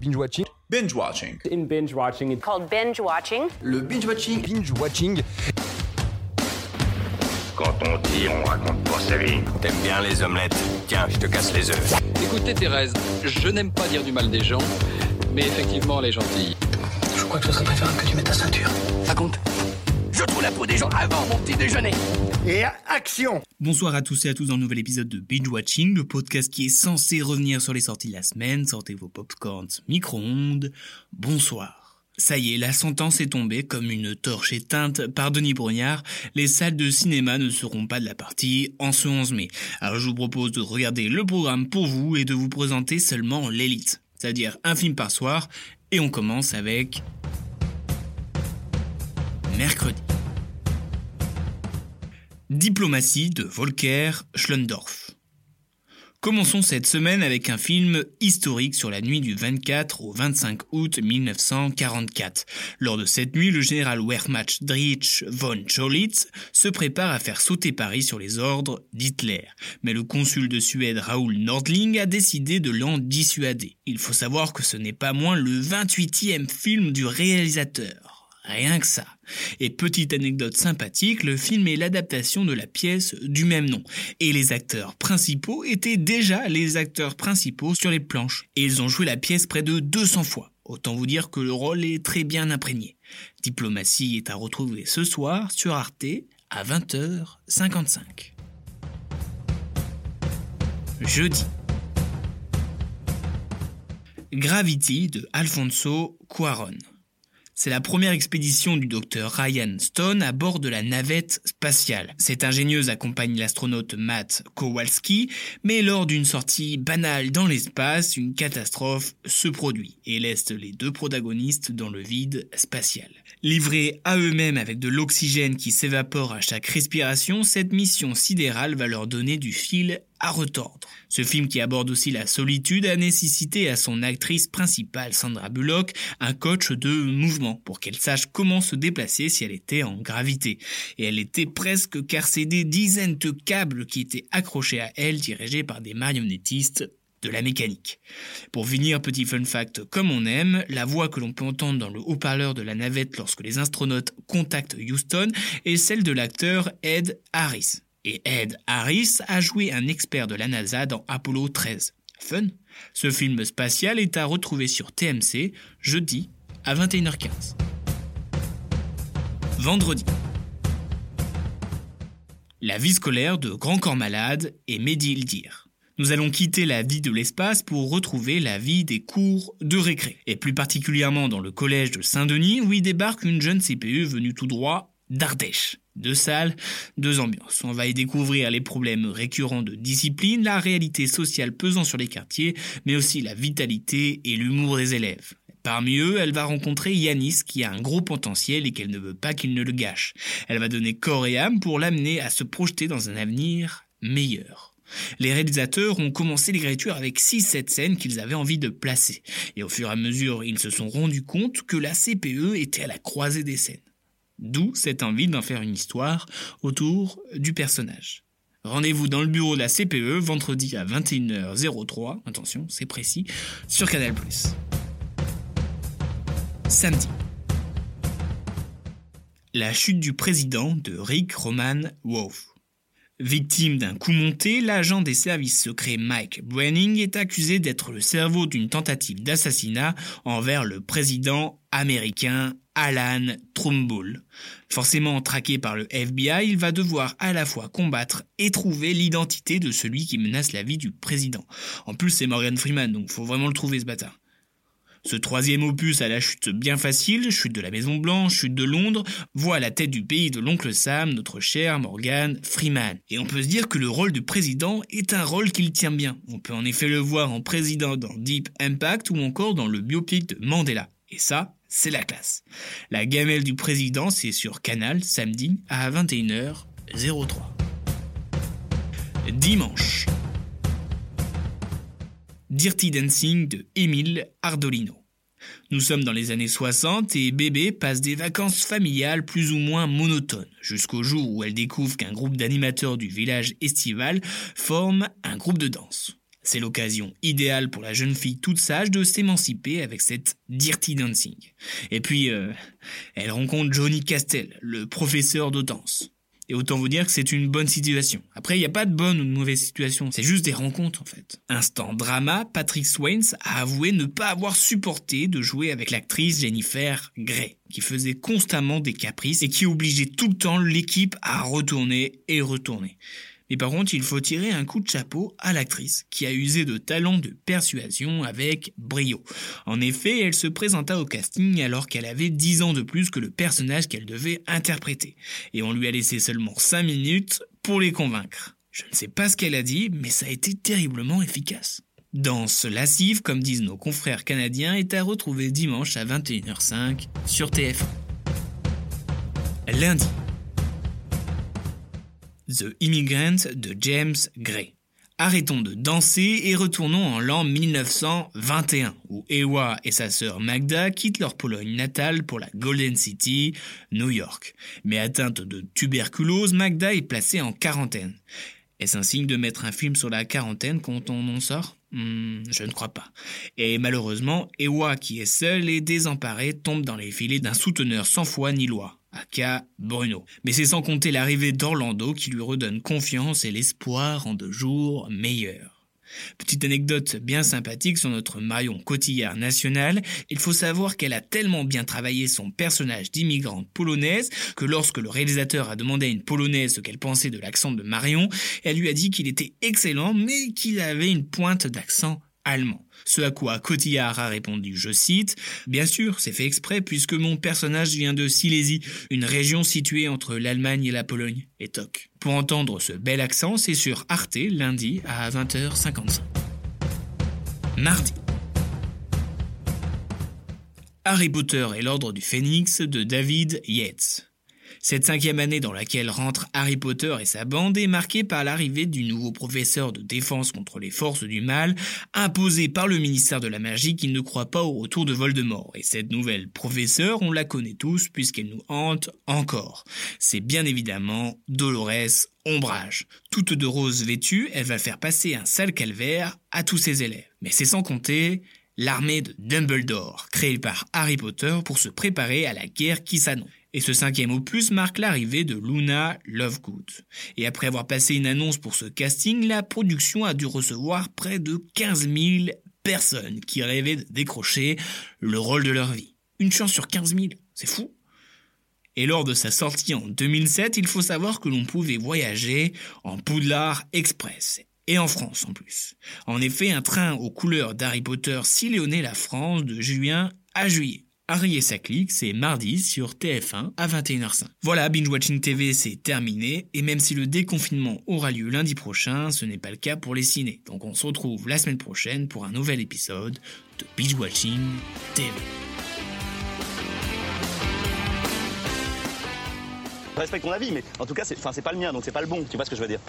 Binge watching. Binge watching. In binge watching, it's called binge watching. Le binge watching. Binge watching. Quand on tire, on raconte pas sa vie. T'aimes bien les omelettes? Tiens, je te casse les œufs. Écoutez Thérèse, je n'aime pas dire du mal des gens, mais effectivement elle est gentille. Je crois que ce serait préférable que tu mettes ta ceinture. Raconte. Je trouve la peau des gens avant mon petit déjeuner. Et action Bonsoir à tous et à tous dans un nouvel épisode de Binge Watching, le podcast qui est censé revenir sur les sorties de la semaine. Sortez vos popcorns micro-ondes. Bonsoir. Ça y est, la sentence est tombée comme une torche éteinte par Denis Brognard. Les salles de cinéma ne seront pas de la partie en ce 11 mai. Alors je vous propose de regarder le programme pour vous et de vous présenter seulement l'élite. C'est-à-dire un film par soir. Et on commence avec mercredi. Diplomatie de Volker Schlendorf. Commençons cette semaine avec un film historique sur la nuit du 24 au 25 août 1944. Lors de cette nuit, le général Wehrmacht Dietrich von Scholitz se prépare à faire sauter Paris sur les ordres d'Hitler. Mais le consul de Suède Raoul Nordling a décidé de l'en dissuader. Il faut savoir que ce n'est pas moins le 28e film du réalisateur. Rien que ça. Et petite anecdote sympathique, le film est l'adaptation de la pièce du même nom. Et les acteurs principaux étaient déjà les acteurs principaux sur les planches. Et ils ont joué la pièce près de 200 fois. Autant vous dire que le rôle est très bien imprégné. Diplomatie est à retrouver ce soir sur Arte à 20h55. Jeudi. Gravity de Alfonso Cuaron. C'est la première expédition du docteur Ryan Stone à bord de la navette spatiale. Cette ingénieuse accompagne l'astronaute Matt Kowalski, mais lors d'une sortie banale dans l'espace, une catastrophe se produit et laisse les deux protagonistes dans le vide spatial. Livrés à eux-mêmes avec de l'oxygène qui s'évapore à chaque respiration, cette mission sidérale va leur donner du fil à retordre. Ce film qui aborde aussi la solitude a nécessité à son actrice principale Sandra Bullock un coach de mouvement pour qu'elle sache comment se déplacer si elle était en gravité. Et elle était presque carcée des dizaines de câbles qui étaient accrochés à elle dirigés par des marionnettistes de la mécanique. Pour finir, petit fun fact comme on aime, la voix que l'on peut entendre dans le haut-parleur de la navette lorsque les astronautes contactent Houston est celle de l'acteur Ed Harris. Et Ed Harris a joué un expert de la NASA dans Apollo 13. Fun Ce film spatial est à retrouver sur TMC jeudi à 21h15. Vendredi. La vie scolaire de Grand Corps Malade et Mehdi Ildir. Nous allons quitter la vie de l'espace pour retrouver la vie des cours de récré, et plus particulièrement dans le collège de Saint-Denis où y débarque une jeune CPE venue tout droit d'Ardèche. Deux salles, deux ambiances. On va y découvrir les problèmes récurrents de discipline, la réalité sociale pesant sur les quartiers, mais aussi la vitalité et l'humour des élèves. Parmi eux, elle va rencontrer Yanis qui a un gros potentiel et qu'elle ne veut pas qu'il ne le gâche. Elle va donner corps et âme pour l'amener à se projeter dans un avenir meilleur. Les réalisateurs ont commencé l'écriture avec 6-7 scènes qu'ils avaient envie de placer. Et au fur et à mesure, ils se sont rendus compte que la CPE était à la croisée des scènes. D'où cette envie d'en faire une histoire autour du personnage. Rendez-vous dans le bureau de la CPE vendredi à 21h03, attention, c'est précis, sur Canal+. Samedi. La chute du président de Rick Roman Wolf. Victime d'un coup monté, l'agent des services secrets Mike Branning est accusé d'être le cerveau d'une tentative d'assassinat envers le président américain Alan Trumbull. Forcément traqué par le FBI, il va devoir à la fois combattre et trouver l'identité de celui qui menace la vie du président. En plus, c'est Morgan Freeman, donc faut vraiment le trouver ce bâtard. Ce troisième opus a la chute bien facile, chute de la Maison Blanche, chute de Londres, voit à la tête du pays de l'oncle Sam notre cher Morgan Freeman. Et on peut se dire que le rôle de président est un rôle qu'il tient bien. On peut en effet le voir en président dans Deep Impact ou encore dans le biopic de Mandela. Et ça, c'est la classe. La gamelle du président, c'est sur Canal, samedi à 21h03. Dimanche. Dirty Dancing de Émile Ardolino. Nous sommes dans les années 60 et Bébé passe des vacances familiales plus ou moins monotones, jusqu'au jour où elle découvre qu'un groupe d'animateurs du village estival forme un groupe de danse. C'est l'occasion idéale pour la jeune fille toute sage de s'émanciper avec cette Dirty Dancing. Et puis, euh, elle rencontre Johnny Castell, le professeur de danse. Et autant vous dire que c'est une bonne situation. Après, il n'y a pas de bonne ou de mauvaise situation, c'est juste des rencontres en fait. Instant drama, Patrick Swayze a avoué ne pas avoir supporté de jouer avec l'actrice Jennifer Grey, qui faisait constamment des caprices et qui obligeait tout le temps l'équipe à retourner et retourner. Mais par contre, il faut tirer un coup de chapeau à l'actrice, qui a usé de talent de persuasion avec brio. En effet, elle se présenta au casting alors qu'elle avait 10 ans de plus que le personnage qu'elle devait interpréter. Et on lui a laissé seulement 5 minutes pour les convaincre. Je ne sais pas ce qu'elle a dit, mais ça a été terriblement efficace. Danse lascive, comme disent nos confrères canadiens, est à retrouver dimanche à 21h05 sur TF1. Lundi, The Immigrant de James Gray. Arrêtons de danser et retournons en l'an 1921, où Ewa et sa sœur Magda quittent leur Pologne natale pour la Golden City, New York. Mais atteinte de tuberculose, Magda est placée en quarantaine. Est-ce un signe de mettre un film sur la quarantaine quand on en sort? Hmm, Je ne crois pas. Et malheureusement, Ewa, qui est seule et désemparée, tombe dans les filets d'un souteneur sans foi ni loi aka Bruno. Mais c'est sans compter l'arrivée d'Orlando qui lui redonne confiance et l'espoir en de jours meilleurs. Petite anecdote bien sympathique sur notre Marion Cotillard nationale, il faut savoir qu'elle a tellement bien travaillé son personnage d'immigrante polonaise que lorsque le réalisateur a demandé à une polonaise ce qu'elle pensait de l'accent de Marion, elle lui a dit qu'il était excellent mais qu'il avait une pointe d'accent allemand. Ce à quoi Cotillard a répondu, je cite, Bien sûr, c'est fait exprès puisque mon personnage vient de Silésie, une région située entre l'Allemagne et la Pologne, et toc. Pour entendre ce bel accent, c'est sur Arte lundi à 20h55. Mardi. Harry Potter et l'Ordre du Phénix de David Yates. Cette cinquième année dans laquelle rentre Harry Potter et sa bande est marquée par l'arrivée du nouveau professeur de défense contre les forces du mal, imposé par le ministère de la magie qui ne croit pas au retour de Voldemort. Et cette nouvelle professeure, on la connaît tous puisqu'elle nous hante encore. C'est bien évidemment Dolores Ombrage. Toute de rose vêtue, elle va faire passer un sale calvaire à tous ses élèves. Mais c'est sans compter l'armée de Dumbledore, créée par Harry Potter pour se préparer à la guerre qui s'annonce. Et ce cinquième opus marque l'arrivée de Luna Lovegood. Et après avoir passé une annonce pour ce casting, la production a dû recevoir près de 15 000 personnes qui rêvaient de décrocher le rôle de leur vie. Une chance sur 15 000, c'est fou. Et lors de sa sortie en 2007, il faut savoir que l'on pouvait voyager en Poudlard Express. Et en France en plus. En effet, un train aux couleurs d'Harry Potter sillonnait la France de juin à juillet. Harry et sa clique, c'est mardi sur TF1 à 21h05. Voilà, Binge Watching TV, c'est terminé, et même si le déconfinement aura lieu lundi prochain, ce n'est pas le cas pour les ciné. Donc on se retrouve la semaine prochaine pour un nouvel épisode de Binge Watching TV. Je respecte ton avis, mais en tout cas, c'est pas le mien, donc c'est pas le bon, tu vois ce que je veux dire?